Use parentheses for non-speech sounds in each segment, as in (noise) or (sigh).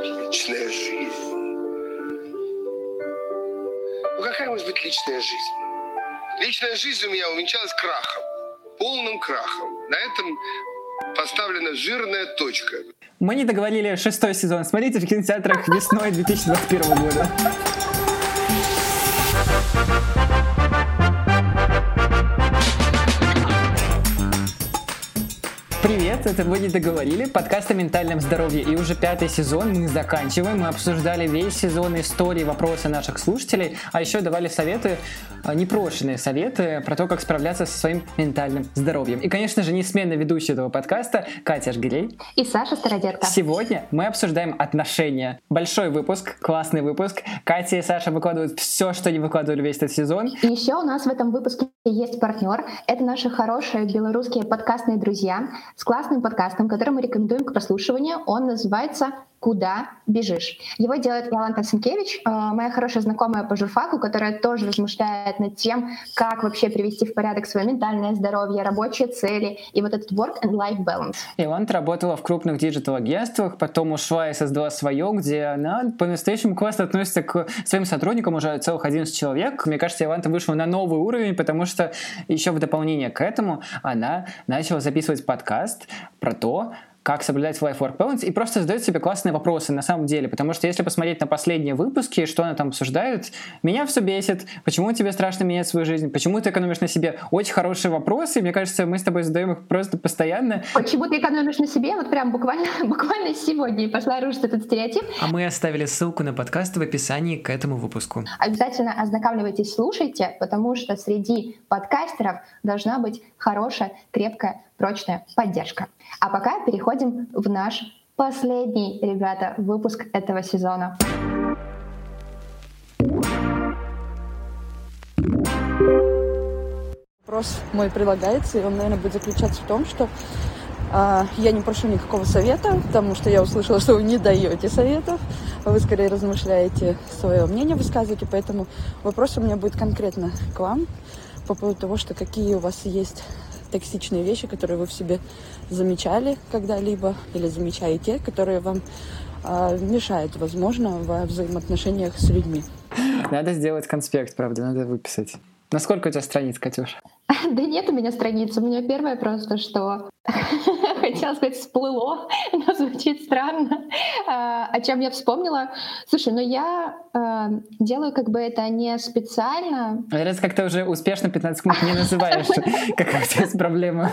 Личная жизнь. Ну какая может быть личная жизнь? Личная жизнь у меня увенчалась крахом, полным крахом. На этом поставлена жирная точка. Мы не договорили шестой сезон. Смотрите в кинотеатрах весной 2021 года. Это «Вы не договорили», подкаст о ментальном здоровье. И уже пятый сезон мы заканчиваем. Мы обсуждали весь сезон истории, вопросы наших слушателей, а еще давали советы, а, непрошенные советы про то, как справляться со своим ментальным здоровьем. И, конечно же, несменный ведущий этого подкаста Катя Жгелей. И Саша Стародетка. Сегодня мы обсуждаем отношения. Большой выпуск, классный выпуск. Катя и Саша выкладывают все, что не выкладывали весь этот сезон. И еще у нас в этом выпуске есть партнер. Это наши хорошие белорусские подкастные друзья с классным подкастом, который мы рекомендуем к прослушиванию. Он называется «Куда бежишь?». Его делает Иоланта Сенкевич, э, моя хорошая знакомая по журфаку, которая тоже размышляет над тем, как вообще привести в порядок свое ментальное здоровье, рабочие цели и вот этот work and life balance. Иоланта работала в крупных диджитал-агентствах, потом ушла и создала свое, где она по-настоящему классно относится к своим сотрудникам, уже целых 11 человек. Мне кажется, Иоланта вышла на новый уровень, потому что еще в дополнение к этому она начала записывать подкаст про то, как соблюдать life-work balance, и просто задает себе классные вопросы на самом деле, потому что если посмотреть на последние выпуски, что она там обсуждает, меня все бесит, почему тебе страшно менять свою жизнь, почему ты экономишь на себе, очень хорошие вопросы, и мне кажется, мы с тобой задаем их просто постоянно. Почему ты экономишь на себе, вот прям буквально, (laughs) буквально сегодня пошла рушить этот стереотип. А мы оставили ссылку на подкаст в описании к этому выпуску. Обязательно ознакомливайтесь, слушайте, потому что среди подкастеров должна быть хорошая, крепкая прочная поддержка. А пока переходим в наш последний, ребята, выпуск этого сезона. Вопрос мой прилагается, и он, наверное, будет заключаться в том, что э, я не прошу никакого совета, потому что я услышала, что вы не даете советов, вы скорее размышляете, свое мнение высказываете, поэтому вопрос у меня будет конкретно к вам по поводу того, что какие у вас есть токсичные вещи, которые вы в себе замечали когда-либо или замечаете, которые вам э, мешают, возможно, во взаимоотношениях с людьми. Надо сделать конспект, правда, надо выписать. Насколько у тебя страниц, Катюша? (laughs) Да нет у меня страниц. У меня первое просто, что (laughs) хотела сказать, всплыло, (laughs) но звучит странно. А, о чем я вспомнила? Слушай, ну я а, делаю как бы это не специально. Раз как ты уже успешно 15 минут не называешь, какая у тебя есть проблема.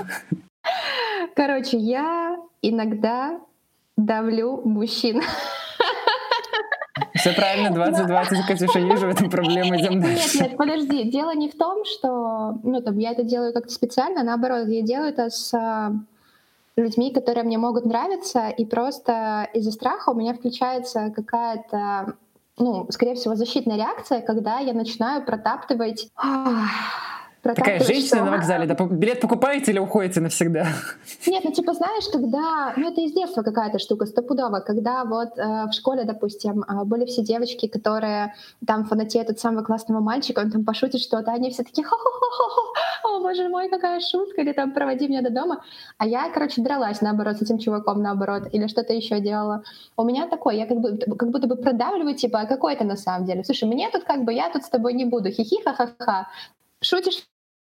Короче, я иногда давлю мужчин. Все правильно, 2020, Катюша, вижу в этом проблемы, идем дальше. Нет, нет, подожди, дело не в том, что, ну, там, я это делаю как-то специально, наоборот, я делаю это с а, людьми, которые мне могут нравиться, и просто из-за страха у меня включается какая-то, ну, скорее всего, защитная реакция, когда я начинаю протаптывать Такая женщина что... на вокзале, да, билет покупаете или уходите навсегда? Нет, ну типа знаешь, когда, ну это из детства какая-то штука стопудово, когда вот э, в школе, допустим, э, были все девочки, которые там фанатеют от самого классного мальчика, он там пошутит что-то, они все такие хо-хо-хо-хо, о боже мой, какая шутка, или там проводи меня до дома. А я, короче, дралась наоборот с этим чуваком наоборот, или что-то еще делала. У меня такое, я как, бы, как будто бы продавливаю, типа, а какой это на самом деле? Слушай, мне тут как бы, я тут с тобой не буду, хихи ха-ха-ха. Шутишь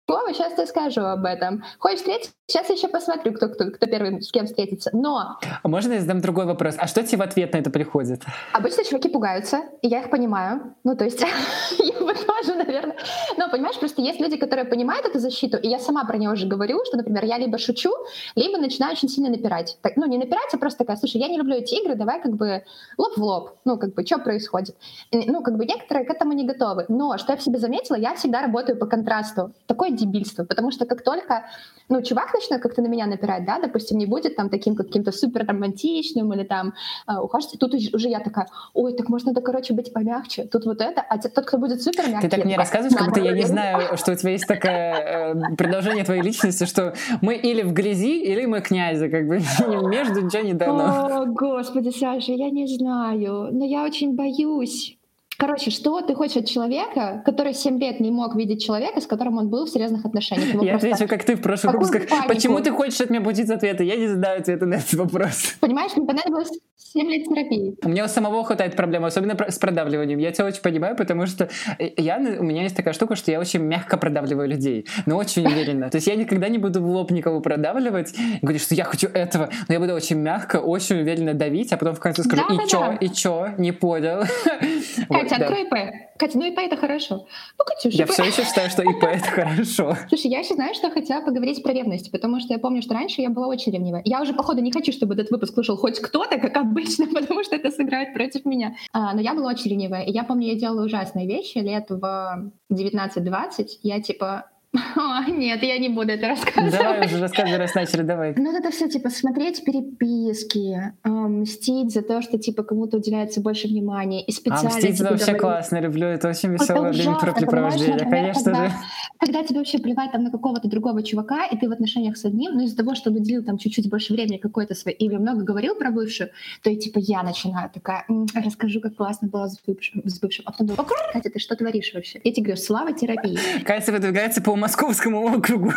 Вова, сейчас я скажу об этом. Хочешь встретиться? Сейчас еще посмотрю, кто, кто, кто первый с кем встретится. Но... А можно я задам другой вопрос? А что тебе в ответ на это приходит? Обычно чуваки пугаются, и я их понимаю. Ну, то есть, (laughs) я бы тоже, наверное... Но, понимаешь, просто есть люди, которые понимают эту защиту, и я сама про нее уже говорю, что, например, я либо шучу, либо начинаю очень сильно напирать. Так, ну, не напирать, а просто такая, слушай, я не люблю эти игры, давай как бы лоб в лоб. Ну, как бы, что происходит? Ну, как бы некоторые к этому не готовы. Но, что я в себе заметила, я всегда работаю по контрасту. Такое дебильство, потому что как только, ну, чувак начинает как-то на меня напирать, да, допустим, не будет там таким каким-то супер романтичным или там э, ухаживать, тут уже я такая, ой, так можно, да, короче, быть помягче, тут вот это, а тот, кто будет супер мягкий. Ты так мне рассказываешь, как будто я не знаю, что у тебя есть такое э, продолжение твоей личности, что мы или в грязи, или мы князя, как бы (laughs) между не дано. О, господи, Саша, я не знаю, но я очень боюсь. Короче, что ты хочешь от человека, который 7 лет не мог видеть человека, с которым он был в серьезных отношениях? Ему я отвечу, как ты в прошлых выпусках. Почему ты хочешь от меня получить ответы? Я не знаю ответа на этот вопрос. Понимаешь, мне понадобилось 7 лет терапии. У меня у самого хватает проблем, особенно с продавливанием. Я тебя очень понимаю, потому что я, у меня есть такая штука, что я очень мягко продавливаю людей, но очень уверенно. То есть я никогда не буду в лоб никого продавливать, говорить, что я хочу этого, но я буду очень мягко, очень уверенно давить, а потом в конце скажу, Да, и да, чё, да. и чё, не понял. (laughs) Вот, Катя, да. открой ИП. Катя, ну ИП это хорошо. Ну, Катюша, Я ИП. все еще считаю, что ИП это хорошо. Слушай, я еще знаю, что хотела поговорить про ревность, потому что я помню, что раньше я была очень ревнивая. Я уже, походу, не хочу, чтобы этот выпуск слушал хоть кто-то, как обычно, (laughs) потому что это сыграет против меня. А, но я была очень ревнивая. И я помню, я делала ужасные вещи лет в 19-20. Я типа... «О, (laughs) нет, я не буду это рассказывать. Давай уже рассказывай, раз начали, давай. Ну, это все, типа, смотреть переписки, а, мстить за то, что, типа, кому-то уделяется больше внимания, и А специально мстить тебе вообще говорить- классно, люблю, это очень Это веселое ужасно, времяпрепровождение, например, конечно когда, же. когда тебе вообще плевать там на какого-то другого чувака, и ты в отношениях с одним, но из-за того, что он уделил там чуть-чуть больше времени какой-то своей, или много говорил про бывшую, то и типа я начинаю такая, «М, расскажу, как классно было с бывшим, с бывшим. а потом думаю, «О, Катя, ты что творишь вообще? Я тебе говорю, слава терапии. Катя выдвигается по московскому округу.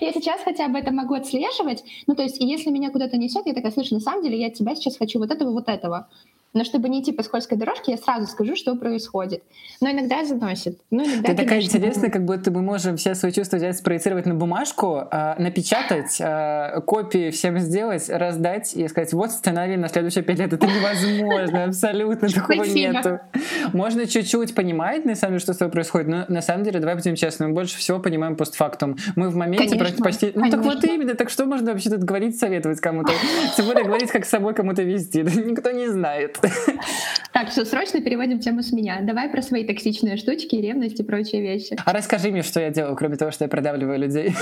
Я сейчас хотя бы это могу отслеживать. Ну, то есть, если меня куда-то несет, я такая, слушай, на самом деле я от тебя сейчас хочу вот этого, вот этого. Но чтобы не идти по скользкой дорожке, я сразу скажу, что происходит. Но иногда заносит. Ну, иногда, Ты такая конечно, интересная, как будто мы можем все свои чувства взять, спроецировать на бумажку, а, напечатать, а, копии всем сделать, раздать и сказать, вот сценарий на следующие пять лет. Это невозможно, абсолютно (laughs) такого нету. Можно чуть-чуть понимать, на самом деле, что с тобой происходит, но на самом деле, давай будем честны, мы больше всего понимаем постфактум. Мы в моменте Конечно, почти... Ну так вот именно, так что можно вообще тут говорить, советовать кому-то? (laughs) Тем более говорить, как с собой кому-то вести. Никто не знает. Так, все, срочно переводим тему с меня. Давай про свои токсичные штучки, ревность и прочие вещи. А расскажи мне, что я делаю, кроме того, что я продавливаю людей.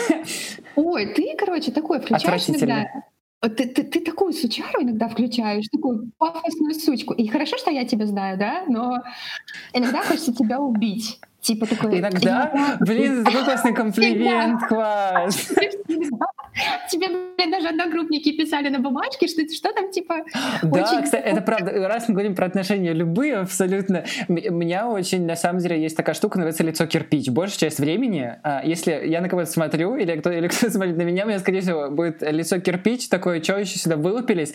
Ой, ты, короче, такое включаешь иногда. Ты, ты, ты такую сучару иногда включаешь, такую пафосную сучку. И хорошо, что я тебя знаю, да? Но иногда хочется тебя убить. Типа такой... Иногда, «Я- блин, такой классный комплимент, класс. (laughs) Тебе, блин, даже одногруппники писали на бумажке, что, что там, типа... Да, очень- кстати, это правда. Раз мы говорим про отношения любые, абсолютно. У меня очень, на самом деле, есть такая штука, называется лицо кирпич. Большая часть времени, а, если я на кого-то смотрю, или кто или кто (laughs) смотрит на меня, у меня, скорее всего, будет лицо кирпич, такое, что еще сюда вылупились.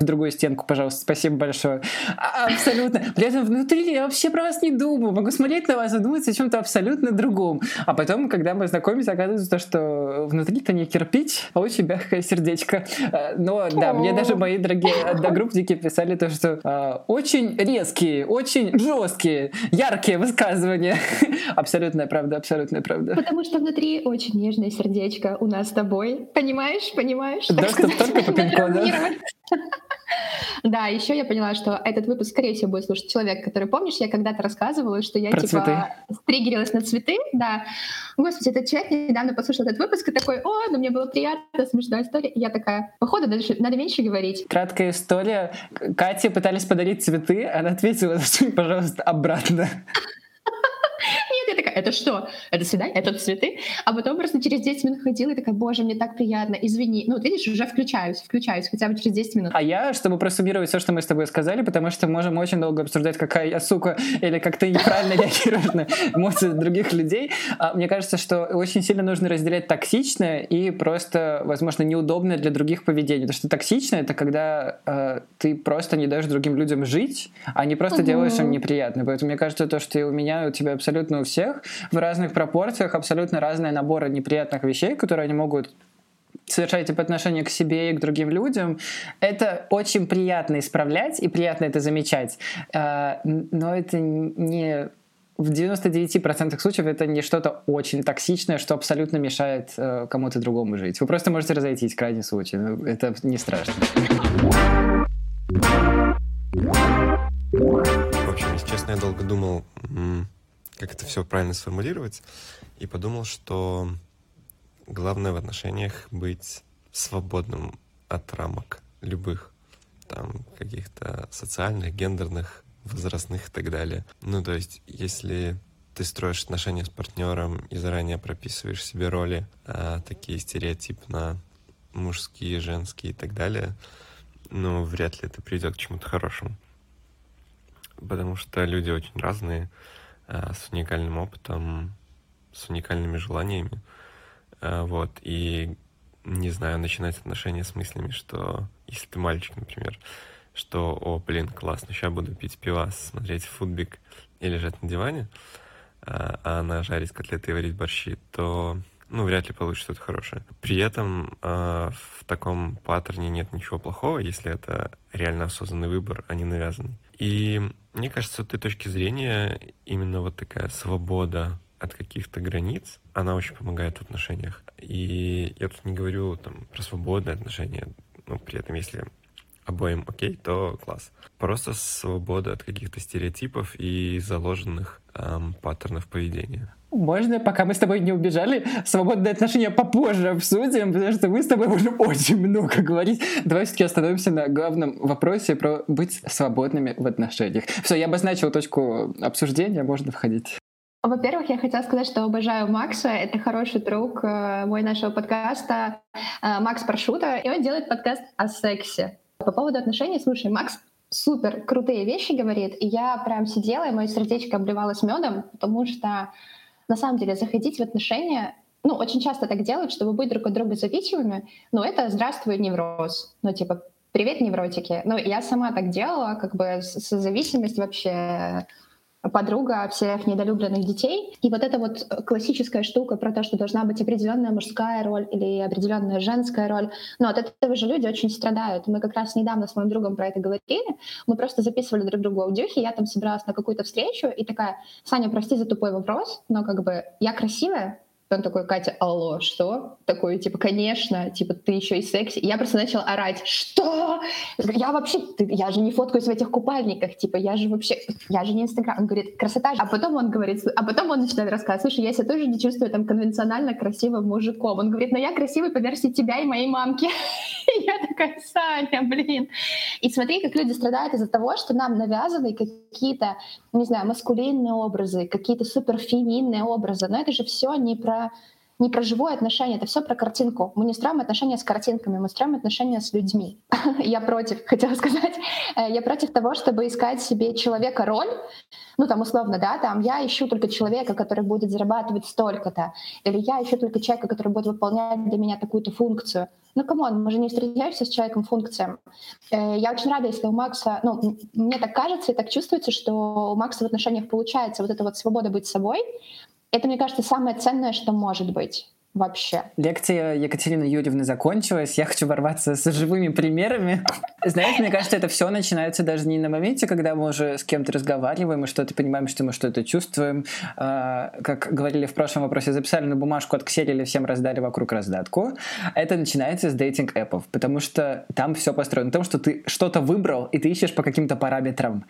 В другую стенку, пожалуйста, спасибо большое. А, Абсолютно. При этом внутри я вообще про вас не думаю. Могу смотреть на вас и думать о чем-то абсолютно другом. А потом, когда мы знакомимся, оказывается, что внутри-то не кирпич, а очень мягкое сердечко. А, Но да, мне даже мои дорогие одногруппники писали то, что а, очень резкие, очень жесткие, яркие высказывания. (laughs) Абсолютная правда, абсолютная правда. Потому что внутри очень нежное сердечко у нас с тобой. Понимаешь? Понимаешь? Доступ сказать, только по пин-коду. (laughs) Да, еще я поняла, что этот выпуск, скорее всего, будет слушать человек, который, помнишь, я когда-то рассказывала, что я, Про типа, стригерилась на цветы, да. Господи, этот человек недавно послушал этот выпуск и такой, о, ну мне было приятно, смешная история. И я такая, походу, дальше надо меньше говорить. Краткая история. Кате пытались подарить цветы, она ответила, (laughs) пожалуйста, обратно. (laughs) Я такая, это что? Это свидание? Это цветы? А потом просто через 10 минут ходила и такая, боже, мне так приятно, извини. Ну, вот видишь, уже включаюсь, включаюсь хотя бы через 10 минут. А я, чтобы просуммировать все, что мы с тобой сказали, потому что можем очень долго обсуждать, какая я сука, или как ты неправильно реагируешь на эмоции других людей, а мне кажется, что очень сильно нужно разделять токсичное и просто, возможно, неудобное для других поведение. Потому что токсичное — это когда э, ты просто не даешь другим людям жить, а не просто делаешь им неприятно. Поэтому мне кажется, то, что и у меня, у тебя абсолютно у всех в разных пропорциях абсолютно разные наборы неприятных вещей, которые они могут совершаете по отношению к себе и к другим людям, это очень приятно исправлять и приятно это замечать. Н- Но это не в 99% случаев это не что-то очень токсичное, что абсолютно мешает э, кому-то другому жить. Вы просто можете разойтись в крайнем случае. Это не страшно. В общем, если честно, я долго думал, как это все правильно сформулировать, и подумал, что главное в отношениях быть свободным от рамок любых, там, каких-то социальных, гендерных, возрастных и так далее. Ну, то есть, если ты строишь отношения с партнером и заранее прописываешь себе роли, а, такие стереотипно мужские, женские и так далее, ну, вряд ли это приведет к чему-то хорошему потому что люди очень разные, с уникальным опытом, с уникальными желаниями. А, Вот, и не знаю, начинать отношения с мыслями, что если ты мальчик, например, что, о, блин, классно, сейчас буду пить пивас, смотреть футбик и лежать на диване, а, а она жарить котлеты и варить борщи, то ну, вряд ли получится что-то хорошее. При этом э, в таком паттерне нет ничего плохого, если это реально осознанный выбор, а не навязанный. И мне кажется, с этой точки зрения именно вот такая свобода от каких-то границ, она очень помогает в отношениях. И я тут не говорю там про свободные отношения, но при этом если обоим окей, то класс. Просто свобода от каких-то стереотипов и заложенных эм, паттернов поведения. Можно, пока мы с тобой не убежали, свободные отношения попозже обсудим, потому что мы с тобой можем (laughs) очень много говорить. Давай все-таки остановимся на главном вопросе про быть свободными в отношениях. Все, я обозначил точку обсуждения, можно входить. Во-первых, я хотела сказать, что обожаю Макса. Это хороший друг э, мой нашего подкаста э, Макс Паршута, и он делает подкаст о сексе. По поводу отношений, слушай, Макс супер крутые вещи говорит, и я прям сидела, и мое сердечко обливалось медом, потому что на самом деле заходить в отношения, ну, очень часто так делают, чтобы быть друг от друга зависимыми, но это «здравствуй, невроз». Ну, типа, привет, невротики. Ну, я сама так делала, как бы с, с зависимость вообще подруга всех недолюбленных детей. И вот эта вот классическая штука про то, что должна быть определенная мужская роль или определенная женская роль, но от этого же люди очень страдают. Мы как раз недавно с моим другом про это говорили. Мы просто записывали друг другу аудиохи, я там собиралась на какую-то встречу и такая, Саня, прости за тупой вопрос, но как бы я красивая, он такой, Катя, алло, что? Такой, типа, конечно, типа, ты еще и секси. Я просто начала орать, что? Я вообще, я же не фоткаюсь в этих купальниках, типа, я же вообще, я же не Инстаграм. Он говорит, красота. А потом он говорит, а потом он начинает рассказывать, слушай, я себя тоже не чувствую там конвенционально красивым мужиком. Он говорит, но я красивый по версии тебя и моей мамки. (laughs) Я такая, Саня, блин. И смотри, как люди страдают из-за того, что нам навязаны какие-то, не знаю, маскулинные образы, какие-то суперфеминные образы. Но это же все не про не про живое отношение, это все про картинку. Мы не строим отношения с картинками, мы строим отношения с людьми. (laughs) я против, (laughs) хотела сказать, э, я против того, чтобы искать себе человека-роль, ну там условно, да, там я ищу только человека, который будет зарабатывать столько-то, или я ищу только человека, который будет выполнять для меня такую-то функцию. Ну, come on, мы же не встречаемся с человеком функциям. Э, я очень рада, если у Макса, ну, мне так кажется и так чувствуется, что у Макса в отношениях получается вот эта вот свобода быть собой, это, мне кажется, самое ценное, что может быть вообще. Лекция Екатерины Юрьевны закончилась. Я хочу ворваться с живыми примерами. Знаете, мне кажется, это все начинается даже не на моменте, когда мы уже с кем-то разговариваем и что-то понимаем, что мы что-то чувствуем. А, как говорили в прошлом вопросе, записали на бумажку, отксерили, всем раздали вокруг раздатку. Это начинается с дейтинг-эпов, потому что там все построено на том, что ты что-то выбрал, и ты ищешь по каким-то параметрам.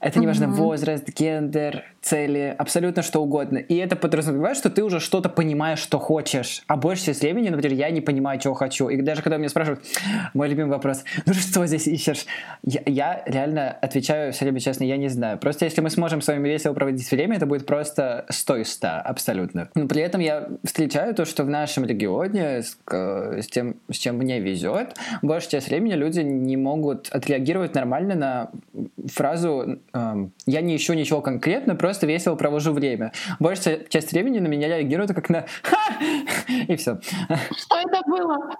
Это не важно mm-hmm. возраст, гендер, цели, абсолютно что угодно. И это подразумевает, что ты уже что-то понимаешь, что хочешь. А большая часть времени, например, я не понимаю, чего хочу. И даже когда меня спрашивают, мой любимый вопрос, (laughs) ну что здесь ищешь? Я, я реально отвечаю все время честно, я не знаю. Просто если мы сможем с вами весело проводить время, это будет просто 100 из 100, абсолютно. Но при этом я встречаю то, что в нашем регионе с, с тем, с чем мне везет, большая часть времени люди не могут отреагировать нормально на фразу я не ищу ничего конкретно, просто весело провожу время. Большая часть времени на меня реагирует как на «Ха!» и все. Что это было?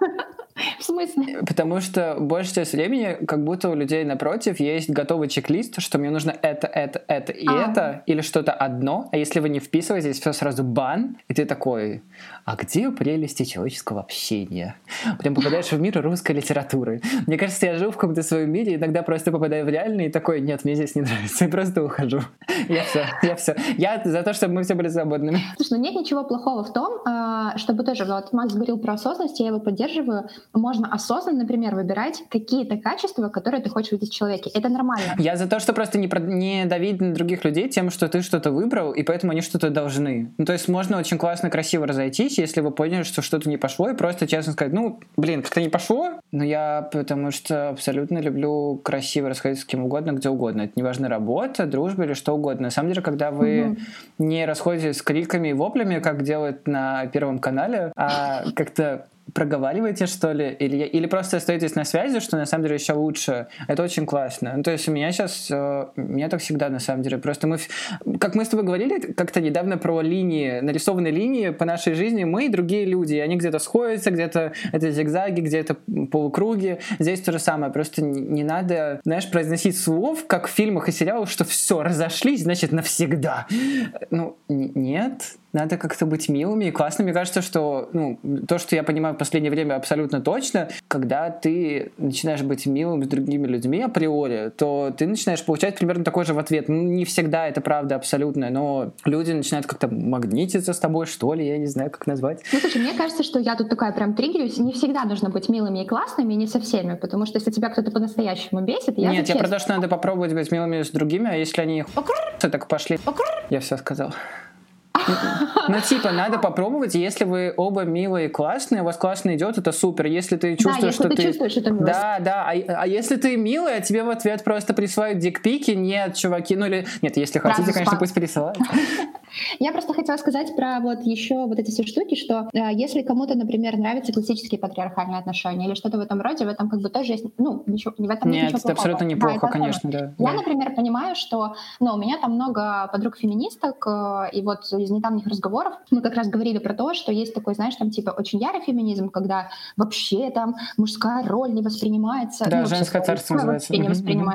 (laughs) В смысле? Потому что большая часть времени как будто у людей напротив есть готовый чек-лист, что мне нужно это, это, это и а. это, или что-то одно, а если вы не вписываетесь, все сразу бан, и ты такой, а где прелести человеческого общения? Прям попадаешь в мир русской литературы. Мне кажется, я жил в каком-то своем мире, иногда просто попадаю в реальный и такой, нет, мне здесь не нравится, и просто ухожу. (laughs) Я все, я все. Я за то, чтобы мы все были свободными. Слушай, ну нет ничего плохого в том, а, чтобы тоже, вот Макс говорил про осознанность, я его поддерживаю, можно осознанно, например, выбирать какие-то качества, которые ты хочешь видеть в человеке. Это нормально. Я за то, что просто не, про... не давить на других людей тем, что ты что-то выбрал, и поэтому они что-то должны. Ну, то есть можно очень классно, красиво разойтись, если вы поняли, что что-то не пошло, и просто честно сказать, ну, блин, как-то не пошло, но я потому что абсолютно люблю красиво расходиться с кем угодно, где угодно. Это не важно работа, дружба или что угодно. На самом деле, когда вы угу. не расходитесь с криками и воплями, как делают на Первом канале, а как-то проговариваете, что ли, или, или просто остаетесь на связи, что на самом деле еще лучше. Это очень классно. Ну, то есть у меня сейчас, э, у меня так всегда на самом деле. Просто мы, как мы с тобой говорили как-то недавно про линии, нарисованные линии по нашей жизни, мы и другие люди, они где-то сходятся, где-то это зигзаги, где-то полукруги. Здесь то же самое, просто не надо, знаешь, произносить слов, как в фильмах и сериалах, что все, разошлись, значит, навсегда. Ну, нет, надо как-то быть милыми и классными. Мне кажется, что ну, то, что я понимаю в последнее время абсолютно точно, когда ты начинаешь быть милым с другими людьми априори, то ты начинаешь получать примерно такой же в ответ. Ну, не всегда это правда абсолютно, но люди начинают как-то магнититься с тобой, что ли, я не знаю, как назвать. Ну, слушай, мне кажется, что я тут такая прям триггерюсь. Не всегда нужно быть милыми и классными, не со всеми, потому что если тебя кто-то по-настоящему бесит, я Нет, я про то, что надо попробовать быть милыми с другими, а если они так пошли, я все сказал. Ну, типа, надо попробовать, если вы оба милые и классные, у вас классно идет, это супер. Если ты чувствуешь, да, если что ты... ты... чувствуешь эту милость. Да, да, а, а если ты милая, а тебе в ответ просто присылают дикпики, нет, чуваки, ну или... Нет, если хотите, конечно, пусть присылают. (laughs) Я просто хотела сказать про вот еще вот эти все штуки, что э, если кому-то, например, нравятся классические патриархальные отношения или что-то в этом роде, в этом как бы тоже есть, ну, ничего, в этом нет Нет, ничего это плохого. абсолютно Да, неплохо, это конечно, да. Я, да. например, понимаю, что, ну, у меня там много подруг-феминисток, э, и вот из недавних разговоров мы как раз говорили про то, что есть такой, знаешь, там типа очень ярый феминизм, когда вообще там мужская роль не воспринимается. Да, ну, женское царство называется. не Мгм, мгм.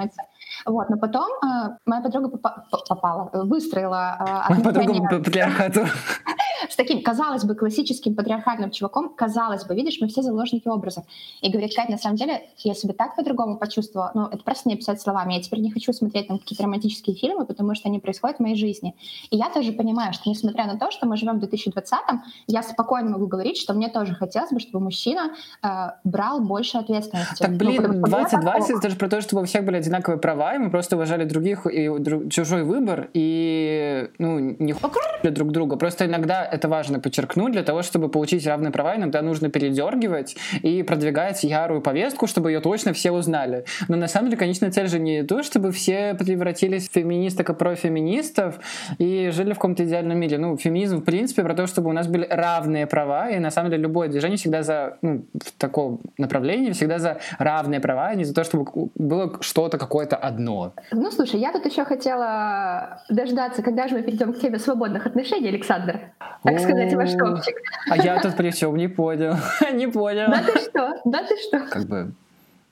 Вот, но потом э, моя подруга попа- по- попала, э, выстроила э, Моя подруга отношения по патриархату. (laughs) с таким, казалось бы, классическим патриархальным чуваком, казалось бы, видишь, мы все заложники образов. И говорит, Кать, на самом деле, я себя так по-другому почувствовала, ну, это просто не описать словами. Я теперь не хочу смотреть там какие-то романтические фильмы, потому что они происходят в моей жизни. И я тоже понимаю, что несмотря на то, что мы живем в 2020-м, я спокойно могу говорить, что мне тоже хотелось бы, чтобы мужчина э, брал больше ответственности. Так, Ну, блин, потому что у меня 2020 такого. это же про то, чтобы у всех были одинаковые права, и мы просто уважали других и друг- чужой выбор, и ну, не хули друг друга. Просто иногда это важно подчеркнуть для того, чтобы получить равные права, иногда нужно передергивать и продвигать ярую повестку, чтобы ее точно все узнали. Но на самом деле конечная цель же не то, чтобы все превратились в феминисток и профеминистов и жили в каком-то идеальном мире. Ну, феминизм, в принципе, про то, чтобы у нас были равные права, и на самом деле любое движение всегда за, ну, в таком направлении, всегда за равные права, а не за то, чтобы было что-то какое-то одно. Ну, слушай, я тут еще хотела дождаться, когда же мы перейдем к теме свободных отношений, Александр. Так сказать, ваш топчик. А я тут при чем не понял. (laughs) Не понял. Да ты что? Да ты что? Как бы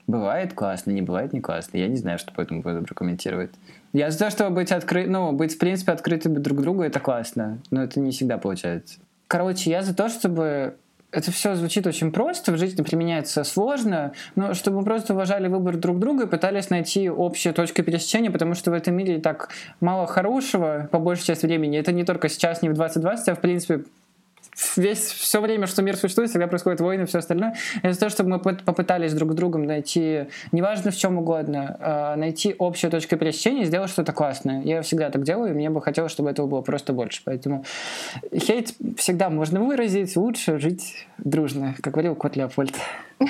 бывает классно, не бывает не классно. Я не знаю, что по этому поводу прокомментировать. Я за то, чтобы быть открыт, ну, быть, в принципе, открытыми друг другу, это классно. Но это не всегда получается. Короче, я за то, чтобы это все звучит очень просто, в жизни применяется сложно, но чтобы мы просто уважали выбор друг друга и пытались найти общую точку пересечения, потому что в этом мире так мало хорошего, по большей части времени. Это не только сейчас, не в 2020, а в принципе весь все время, что мир существует, всегда происходят войны и все остальное. Это то, чтобы мы поп- попытались друг с другом найти, неважно в чем угодно, а, найти общую точку пересечения и сделать что-то классное. Я всегда так делаю, и мне бы хотелось, чтобы этого было просто больше. Поэтому хейт всегда можно выразить, лучше жить дружно, как говорил кот Леопольд. (laughs)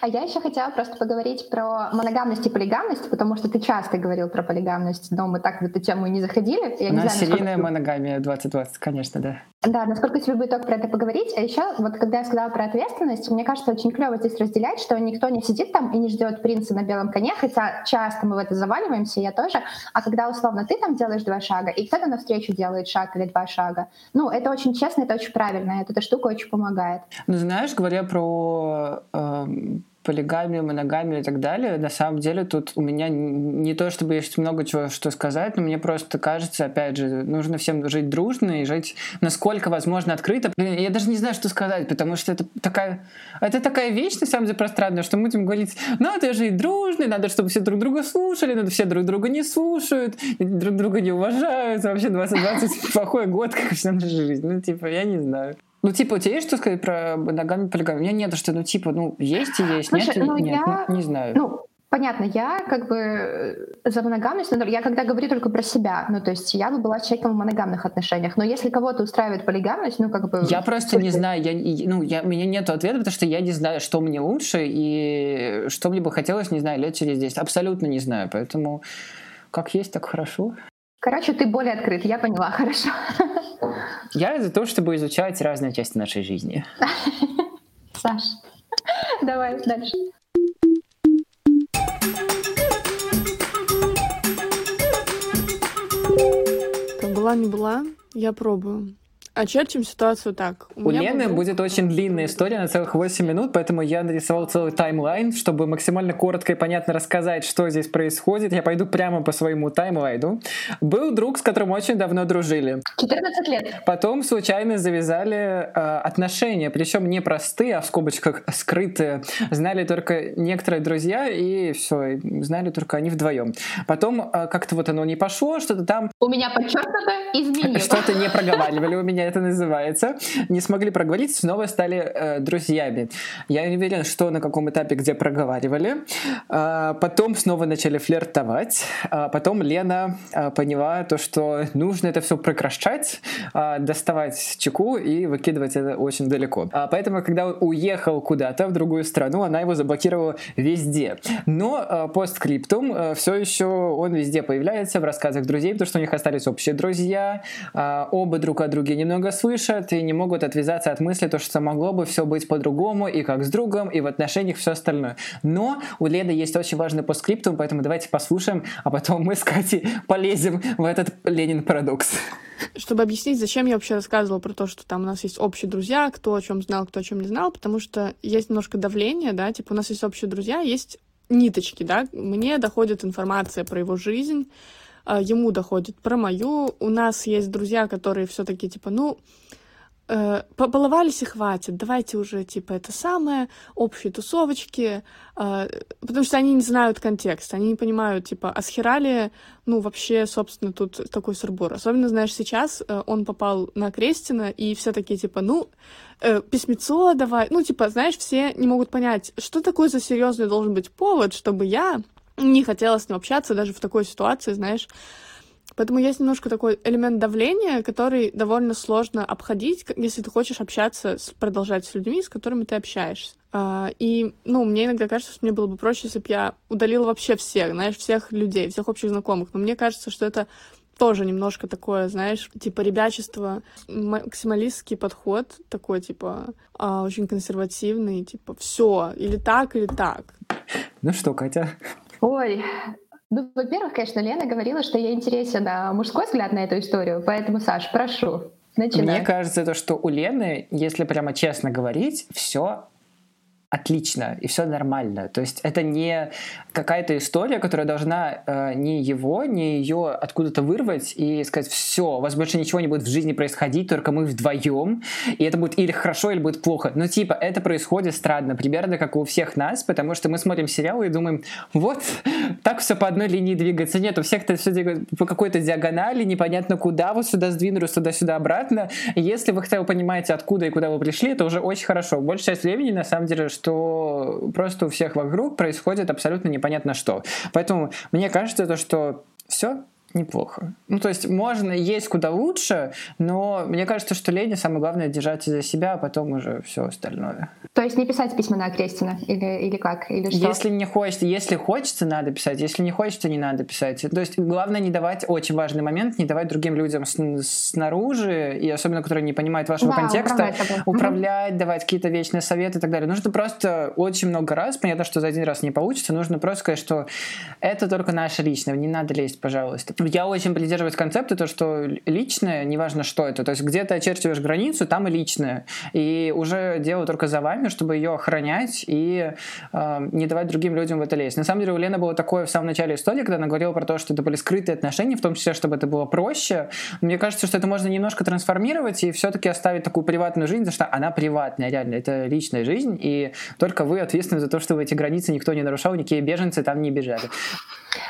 А я еще хотела просто поговорить про моногамность и полигамность, потому что ты часто говорил про полигамность, но мы так в эту тему и не заходили. Я У нас насколько серийная ты- моногамия 2020, конечно, да. Да, насколько тебе будет только про это поговорить. А еще, вот когда я сказала про ответственность, мне кажется, очень клево здесь разделять, что никто не сидит там и не ждет принца на белом коне, хотя часто мы в это заваливаемся, я тоже. А когда условно ты там делаешь два шага, и кто-то навстречу делает шаг или два шага, ну, это очень честно, это очень правильно, эта штука очень помогает. Ну, знаешь, говоря про эм, полигамию, моногамию и так далее, на самом деле тут у меня не то, чтобы есть много чего что сказать, но мне просто кажется, опять же, нужно всем жить дружно и жить насколько возможно открыто. Блин, я даже не знаю, что сказать, потому что это такая, это такая вещь, на самом деле, пространная, что мы будем говорить, надо жить дружно, надо, чтобы все друг друга слушали, надо все друг друга не слушают, друг друга не уважают. Вообще 2020 (laughs) плохой год, как вся наша жизнь. Ну, типа, я не знаю. Ну, типа, у тебя есть что сказать про моногамию, полигамию? У меня нет, что, ну, типа, ну, есть и есть, Слушай, нет и ну, нет. я- Ну, не знаю. Ну, понятно, я как бы э, за моногамность, но я когда говорю только про себя, ну, то есть я бы была человеком в моногамных отношениях, но если кого-то устраивает полигамность, ну, как бы... Я просто не слушай, знаю, я, ну, я, у меня нет ответа, потому что я не знаю, что мне лучше и что мне бы хотелось, не знаю, лет через 10. Абсолютно не знаю, поэтому как есть, так хорошо. Короче, ты более открыт, я поняла, (laughs) хорошо. Я за то, чтобы изучать разные части нашей жизни. (laughs) Саш, давай дальше. была не была, я пробую. Очерчим ситуацию так. У, У Лены друг... будет очень длинная история на целых 8 минут, поэтому я нарисовал целый таймлайн, чтобы максимально коротко и понятно рассказать, что здесь происходит. Я пойду прямо по своему таймлайну. Был друг, с которым очень давно дружили. 14 лет. Потом случайно завязали э, отношения, причем не простые, а в скобочках скрытые. Знали только некоторые друзья, и все, знали только они вдвоем. Потом э, как-то вот оно не пошло, что-то там... У меня подчеркнуто изменилось. Что-то не проговаривали у меня это называется, не смогли проговорить, снова стали э, друзьями. Я не уверен, что на каком этапе, где проговаривали. А, потом снова начали флиртовать. А потом Лена а, поняла то, что нужно это все прекращать, а, доставать чеку и выкидывать это очень далеко. А, поэтому, когда он уехал куда-то в другую страну, она его заблокировала везде. Но а, постскриптум а, все еще он везде появляется в рассказах друзей, потому что у них остались общие друзья, а, оба друг о друге немного немного слышат и не могут отвязаться от мысли, то, что могло бы все быть по-другому, и как с другом, и в отношениях все остальное. Но у Леды есть очень важный постскриптум, поэтому давайте послушаем, а потом мы с Катей (laughs) полезем в этот Ленин парадокс. Чтобы объяснить, зачем я вообще рассказывала про то, что там у нас есть общие друзья, кто о чем знал, кто о чем не знал, потому что есть немножко давление, да, типа у нас есть общие друзья, есть ниточки, да, мне доходит информация про его жизнь, ему доходит. Про мою. У нас есть друзья, которые все-таки типа, ну, э, побаловались и хватит, давайте уже, типа, это самое, общие тусовочки, э, потому что они не знают контекст, они не понимают, типа, а схерали, ну, вообще, собственно, тут такой сырбор. Особенно, знаешь, сейчас э, он попал на Крестина, и все такие, типа, ну, э, письмецо давай, ну, типа, знаешь, все не могут понять, что такое за серьезный должен быть повод, чтобы я не хотела с ним общаться даже в такой ситуации, знаешь. Поэтому есть немножко такой элемент давления, который довольно сложно обходить, если ты хочешь общаться, продолжать с людьми, с которыми ты общаешься. А, и, ну, мне иногда кажется, что мне было бы проще, если бы я удалила вообще всех, знаешь, всех людей, всех общих знакомых. Но мне кажется, что это тоже немножко такое, знаешь, типа ребячество, максималистский подход, такой, типа, а, очень консервативный, типа, все, или так, или так. Ну что, Катя, Ой, ну, во-первых, конечно, Лена говорила, что ей интересен а, мужской взгляд на эту историю, поэтому, Саш, прошу, начинай. Мне кажется, то, что у Лены, если прямо честно говорить, все отлично, и все нормально. То есть это не какая-то история, которая должна э, не его, не ее откуда-то вырвать и сказать, все, у вас больше ничего не будет в жизни происходить, только мы вдвоем, и это будет или хорошо, или будет плохо. Но типа это происходит странно, примерно как у всех нас, потому что мы смотрим сериалы и думаем, вот, так все по одной линии двигаться. Нет, у всех это все по какой-то диагонали, непонятно куда, вот сюда сдвинули, сюда-сюда обратно. Если вы хотя бы понимаете, откуда и куда вы пришли, это уже очень хорошо. Большая часть времени, на самом деле, что просто у всех вокруг происходит абсолютно непонятно что. Поэтому мне кажется, то, что все, неплохо. Ну, то есть можно есть куда лучше, но мне кажется, что Лене самое главное держать за себя, а потом уже все остальное. То есть не писать письма на Крестина или, или как? Или что? Если не хочется, если хочется, надо писать. Если не хочется, не надо писать. То есть главное не давать, очень важный момент, не давать другим людям снаружи, и особенно, которые не понимают вашего да, контекста, управлять, управлять угу. давать какие-то вечные советы и так далее. Нужно просто очень много раз, понятно, что за один раз не получится, нужно просто сказать, что это только наше личное, не надо лезть, пожалуйста я очень придерживаюсь концепта, то, что личное, неважно что это, то есть где ты очерчиваешь границу, там и личное. И уже дело только за вами, чтобы ее охранять и э, не давать другим людям в это лезть. На самом деле у Лены было такое в самом начале истории, когда она говорила про то, что это были скрытые отношения, в том числе, чтобы это было проще. Мне кажется, что это можно немножко трансформировать и все-таки оставить такую приватную жизнь, потому что она приватная, реально, это личная жизнь, и только вы ответственны за то, что в эти границы никто не нарушал, никакие беженцы там не бежали.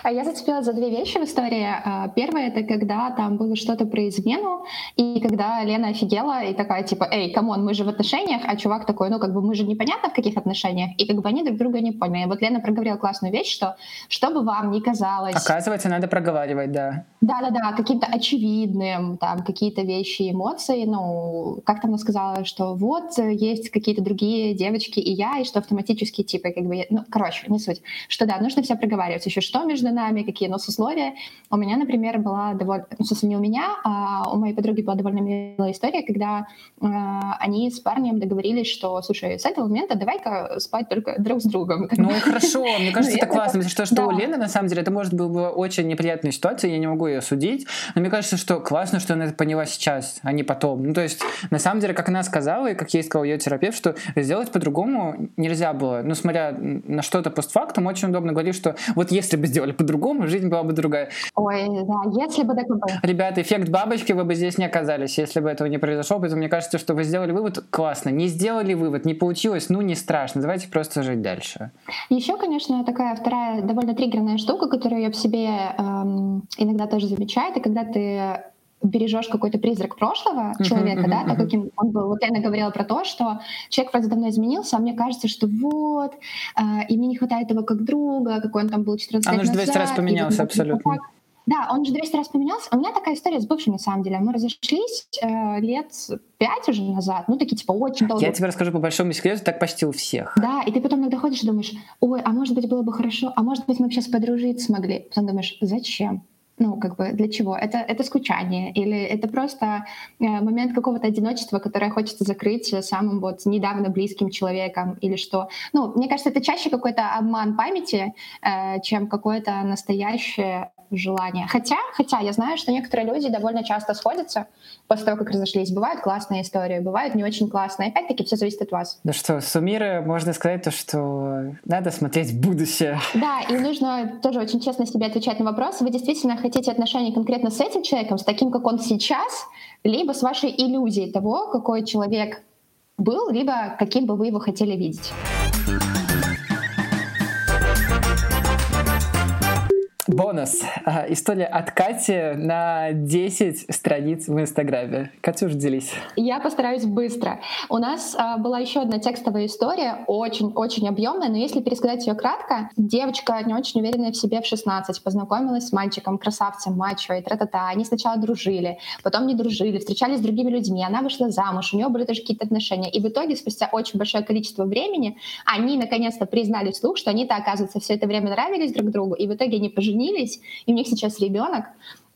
А я зацепила за две вещи в истории. А, первое — это когда там было что-то про измену, и когда Лена офигела и такая, типа, эй, come on, мы же в отношениях, а чувак такой, ну, как бы мы же непонятно в каких отношениях, и как бы они друг друга не поняли. И вот Лена проговорила классную вещь, что что бы вам ни казалось... Оказывается, надо проговаривать, да. Да-да-да, каким-то очевидным, там, какие-то вещи, эмоции, ну, как там она сказала, что вот, есть какие-то другие девочки и я, и что автоматически, типа, как бы, ну, короче, не суть, что да, нужно все проговаривать. Еще что между нами, какие носословия. У меня меня, например, была довольно... Ну, смысле, не у меня, а у моей подруги была довольно милая история, когда э, они с парнем договорились, что, слушай, с этого момента давай-ка спать только друг с другом. Ну, хорошо, мне (laughs) кажется, Ну, это это- классно. Потому что, что у. Лены, на самом деле, это может быть была очень неприятная ситуация, я не могу ее судить, но мне кажется, что классно, что она это поняла сейчас, а не потом. Ну, то есть, на самом деле, как она сказала, и как ей сказал ее терапевт, что сделать по-другому нельзя было. Ну, смотря на что-то постфактум, очень удобно говорить, что вот если бы сделали по-другому, жизнь была бы другая. Ой, да, если бы так и было. Ребята, эффект бабочки вы бы здесь не оказались, если бы этого не произошло. Поэтому мне кажется, что вы сделали вывод классно. Не сделали вывод, не получилось, ну не страшно. Давайте просто жить дальше. Еще, конечно, такая вторая довольно триггерная штука, которую я в себе эм, иногда тоже замечаю, это когда ты бережешь какой-то призрак прошлого человека, мгм, да, мгм. так каким он был. Вот Лена говорила про то, что человек вроде давно изменился, а мне кажется, что вот, э, и мне не хватает его как друга, какой он там был 14 А он лет уже 200 раз назад, и вот поменялся, абсолютно. так. Да, он же 200 раз поменялся. У меня такая история с бывшим, на самом деле. Мы разошлись э, лет пять уже назад, ну, такие, типа, очень долго. Я тебе расскажу по большому секрету, так почти у всех. Да, и ты потом иногда ходишь и думаешь, ой, а может быть было бы хорошо, а может быть мы бы сейчас подружиться смогли. Потом думаешь, зачем? Ну, как бы для чего? Это, это скучание или это просто э, момент какого-то одиночества, которое хочется закрыть самым вот недавно близким человеком или что? Ну, мне кажется, это чаще какой-то обман памяти, э, чем какое-то настоящее желание. Хотя, хотя я знаю, что некоторые люди довольно часто сходятся после того, как разошлись. Бывают классные истории, бывают не очень классные. Опять-таки, все зависит от вас. Ну что, суммируя, можно сказать то, что надо смотреть в будущее. Да, и нужно тоже очень честно себе отвечать на вопрос, вы действительно хотите отношения конкретно с этим человеком, с таким, как он сейчас, либо с вашей иллюзией того, какой человек был, либо каким бы вы его хотели видеть. Бонус. А, История от Кати на 10 страниц в Инстаграме. Катюш, делись. Я постараюсь быстро. У нас а, была еще одна текстовая история, очень-очень объемная, но если пересказать ее кратко, девочка, не очень уверенная в себе в 16, познакомилась с мальчиком, красавцем, мачо и тра-та-та. Они сначала дружили, потом не дружили, встречались с другими людьми, она вышла замуж, у нее были тоже какие-то отношения. И в итоге, спустя очень большое количество времени, они наконец-то признали вслух, что они-то, оказывается, все это время нравились друг другу, и в итоге они поженились, и у них сейчас ребенок.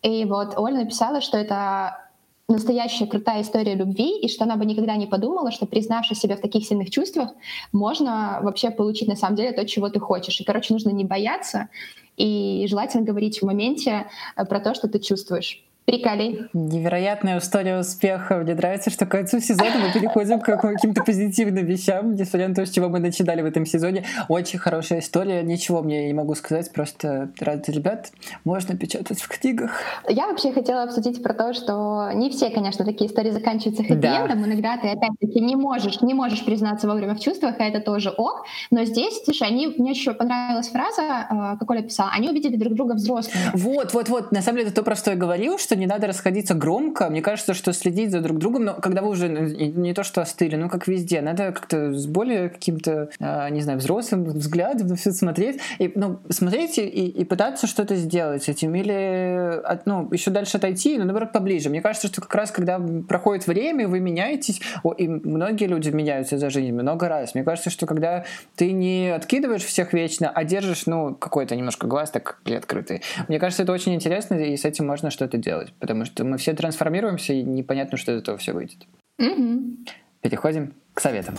И вот Оля написала, что это настоящая крутая история любви, и что она бы никогда не подумала, что признавшись себя в таких сильных чувствах, можно вообще получить на самом деле то, чего ты хочешь. И, короче, нужно не бояться и желательно говорить в моменте э, про то, что ты чувствуешь. Приколей. Невероятная история успеха. Мне нравится, что к концу сезона мы переходим к каким-то позитивным вещам, несмотря на то, с чего мы начинали в этом сезоне. Очень хорошая история. Ничего мне не могу сказать. Просто ради ребят можно печатать в книгах. Я вообще хотела обсудить про то, что не все, конечно, такие истории заканчиваются Да. хэппи-эндом. Иногда ты опять-таки не можешь, не можешь признаться вовремя в чувствах, и это тоже ок. Но здесь, слушай, они, мне еще понравилась фраза, э, как Оля писала, они увидели друг друга взрослыми. Вот, вот, вот. На самом деле, это то, про что я говорил, что не надо расходиться громко. Мне кажется, что следить за друг другом, но когда вы уже ну, не, то что остыли, ну как везде, надо как-то с более каким-то, а, не знаю, взрослым взглядом на все смотреть. И, ну, смотреть и, и пытаться что-то сделать с этим. Или ну, еще дальше отойти, но наоборот поближе. Мне кажется, что как раз когда проходит время, вы меняетесь, и многие люди меняются за жизнь много раз. Мне кажется, что когда ты не откидываешь всех вечно, а держишь, ну, какой-то немножко глаз так приоткрытый. Мне кажется, это очень интересно, и с этим можно что-то делать. Потому что мы все трансформируемся, и непонятно, что из этого все выйдет. Мгм. Переходим к советам.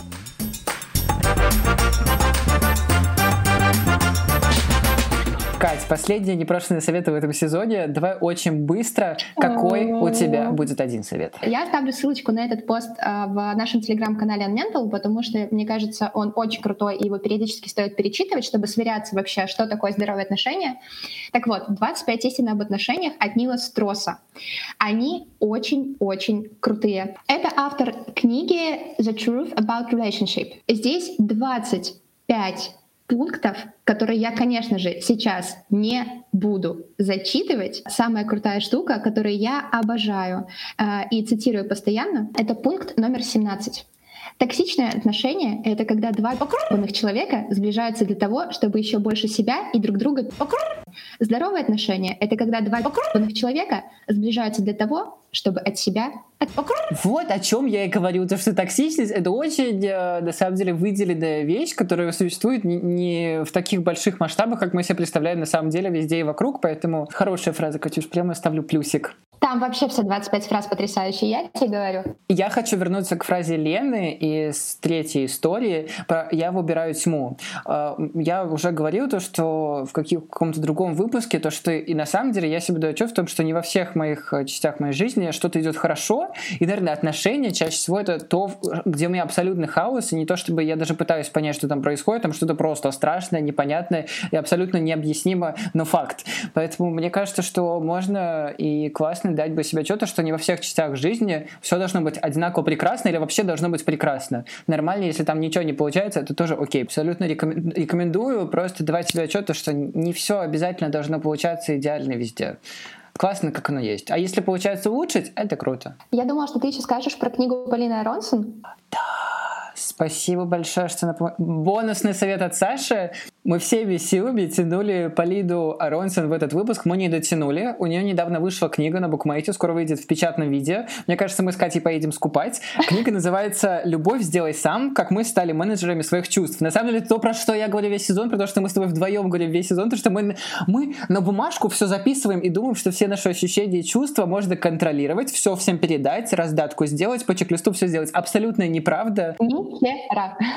Кать, последние непрошенные советы в этом сезоне. Давай очень быстро. Какой у тебя будет один совет? Я оставлю ссылочку на этот пост а, в нашем телеграм-канале Unmental, потому что, мне кажется, он очень крутой, и его периодически стоит перечитывать, чтобы сверяться вообще, что такое здоровые отношения. Так вот, 25 истин об отношениях от Нила Строса. Они очень-очень крутые. Это автор книги The Truth About Relationship. Здесь 25 пунктов, которые я, конечно же, сейчас не буду зачитывать. Самая крутая штука, которую я обожаю э, и цитирую постоянно, это пункт номер 17. Токсичное отношение — это когда два покрупных человека сближаются для того, чтобы еще больше себя и друг друга. Здоровые отношения — это когда два покрупных человека сближаются для того, чтобы от себя вот о чем я и говорю, то что токсичность это очень, э, на самом деле, выделенная вещь, которая существует не в таких больших масштабах, как мы себе представляем на самом деле везде и вокруг, поэтому хорошая фраза, Катюш, прямо ставлю плюсик. Там вообще все 25 фраз потрясающие, я тебе говорю. Я хочу вернуться к фразе Лены из третьей истории про «я выбираю тьму». А, я уже говорил то, что в каком-то другом выпуске, то, что и на самом деле я себе даю отчет в том, что не во всех моих э, частях моей жизни что-то идет хорошо, и, наверное, отношения чаще всего это то, где у меня абсолютный хаос, и не то, чтобы я даже пытаюсь понять, что там происходит, там что-то просто страшное, непонятное и абсолютно необъяснимо, но факт. Поэтому мне кажется, что можно и классно дать бы себе что-то, что не во всех частях жизни все должно быть одинаково прекрасно или вообще должно быть прекрасно. Нормально, если там ничего не получается, это тоже окей. Абсолютно рекомендую просто давать себе отчет, что не все обязательно должно получаться идеально везде классно, как оно есть. А если получается улучшить, это круто. Я думала, что ты еще скажешь про книгу Полины Аронсон. Да. Спасибо большое, что напомнили. Бонусный совет от Саши. Мы всеми силами тянули Полиду Аронсон в этот выпуск. Мы не дотянули. У нее недавно вышла книга на букмейте, скоро выйдет в печатном виде. Мне кажется, мы с Катей поедем скупать. Книга называется «Любовь сделай сам. Как мы стали менеджерами своих чувств». На самом деле, то, про что я говорю весь сезон, потому что мы с тобой вдвоем говорим весь сезон, то, что мы, мы на бумажку все записываем и думаем, что все наши ощущения и чувства можно контролировать, все всем передать, раздатку сделать, по чек-листу все сделать. Абсолютная неправда.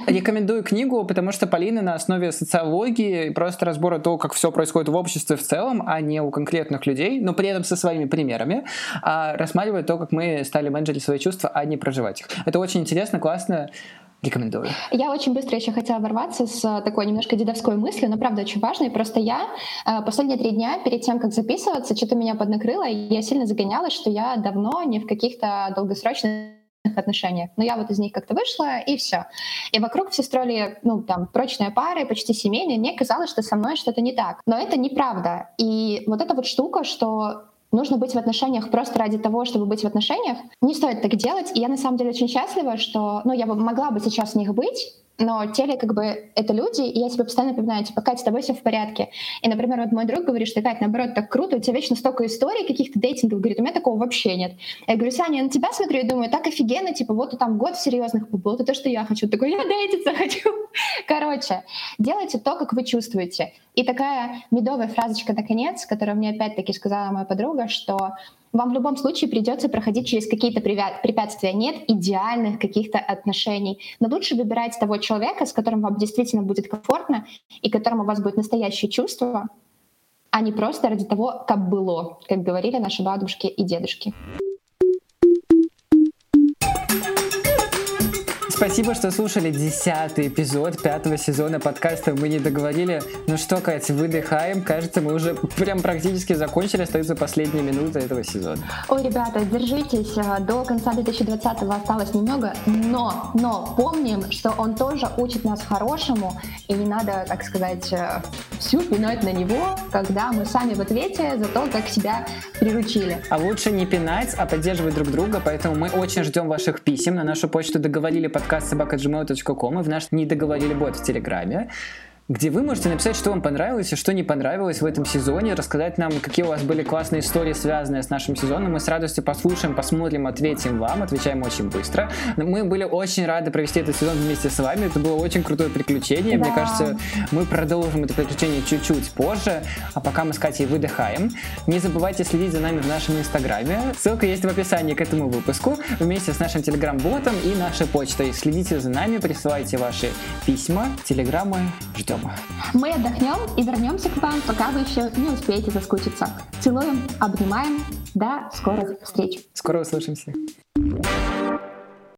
Рекомендую книгу, потому что Полина на основе социологии психологии, просто разбора того, как все происходит в обществе в целом, а не у конкретных людей, но при этом со своими примерами, а рассматривает то, как мы стали менеджерить свои чувства, а не проживать их. Это очень интересно, классно. Рекомендую. Я очень быстро еще хотела ворваться с такой немножко дедовской мыслью, но правда очень важной. Просто я э, последние три дня перед тем, как записываться, что-то меня поднакрыло, и я сильно загонялась, что я давно не в каких-то долгосрочных отношениях. Но я вот из них как-то вышла, и все. И вокруг все строили, ну, там, прочные пары, почти семейные. Мне казалось, что со мной что-то не так. Но это неправда. И вот эта вот штука, что нужно быть в отношениях просто ради того, чтобы быть в отношениях, не стоит так делать. И я на самом деле очень счастлива, что, ну, я бы могла бы сейчас в них быть, но теле как бы это люди, и я себе постоянно напоминаю, типа, Катя, с тобой все в порядке. И, например, вот мой друг говорит, что, Катя, наоборот, так круто, у тебя вечно столько историй каких-то дейтингов, говорит, у меня такого вообще нет. Я говорю, Саня, я на тебя смотрю и думаю, так офигенно, типа, вот ты там год серьезных побыл, это то, что я хочу. Такой, я дейтиться хочу. (laughs) Короче, делайте то, как вы чувствуете. И такая медовая фразочка наконец, которую мне опять-таки сказала моя подруга, что вам в любом случае придется проходить через какие-то препятствия. Нет идеальных каких-то отношений. Но лучше выбирать того человека, с которым вам действительно будет комфортно и которому у вас будет настоящее чувство, а не просто ради того, как было, как говорили наши бабушки и дедушки. Спасибо, что слушали десятый эпизод пятого сезона подкаста «Мы не договорили». Ну что, Катя, выдыхаем. Кажется, мы уже прям практически закончили. Остаются последние минуты этого сезона. Ой, ребята, держитесь. До конца 2020 осталось немного. Но, но помним, что он тоже учит нас хорошему. И не надо, так сказать, э, всю пинать на него, когда мы сами в ответе за то, как себя приручили. А лучше не пинать, а поддерживать друг друга. Поэтому мы очень ждем ваших писем. На нашу почту договорили подкаст подкаст собака.gmail.com и в наш «Не договорили бот» в Телеграме где вы можете написать, что вам понравилось и что не понравилось в этом сезоне, рассказать нам, какие у вас были классные истории, связанные с нашим сезоном. Мы с радостью послушаем, посмотрим, ответим вам, отвечаем очень быстро. Мы были очень рады провести этот сезон вместе с вами. Это было очень крутое приключение. Да. Мне кажется, мы продолжим это приключение чуть-чуть позже. А пока мы с Катей выдыхаем. Не забывайте следить за нами в нашем инстаграме. Ссылка есть в описании к этому выпуску. Вместе с нашим телеграм-ботом и нашей почтой. Следите за нами, присылайте ваши письма, телеграммы. Ждем дома. Мы отдохнем и вернемся к вам, пока вы еще не успеете соскучиться. Целуем, обнимаем. До скорых встреч. Скоро услышимся.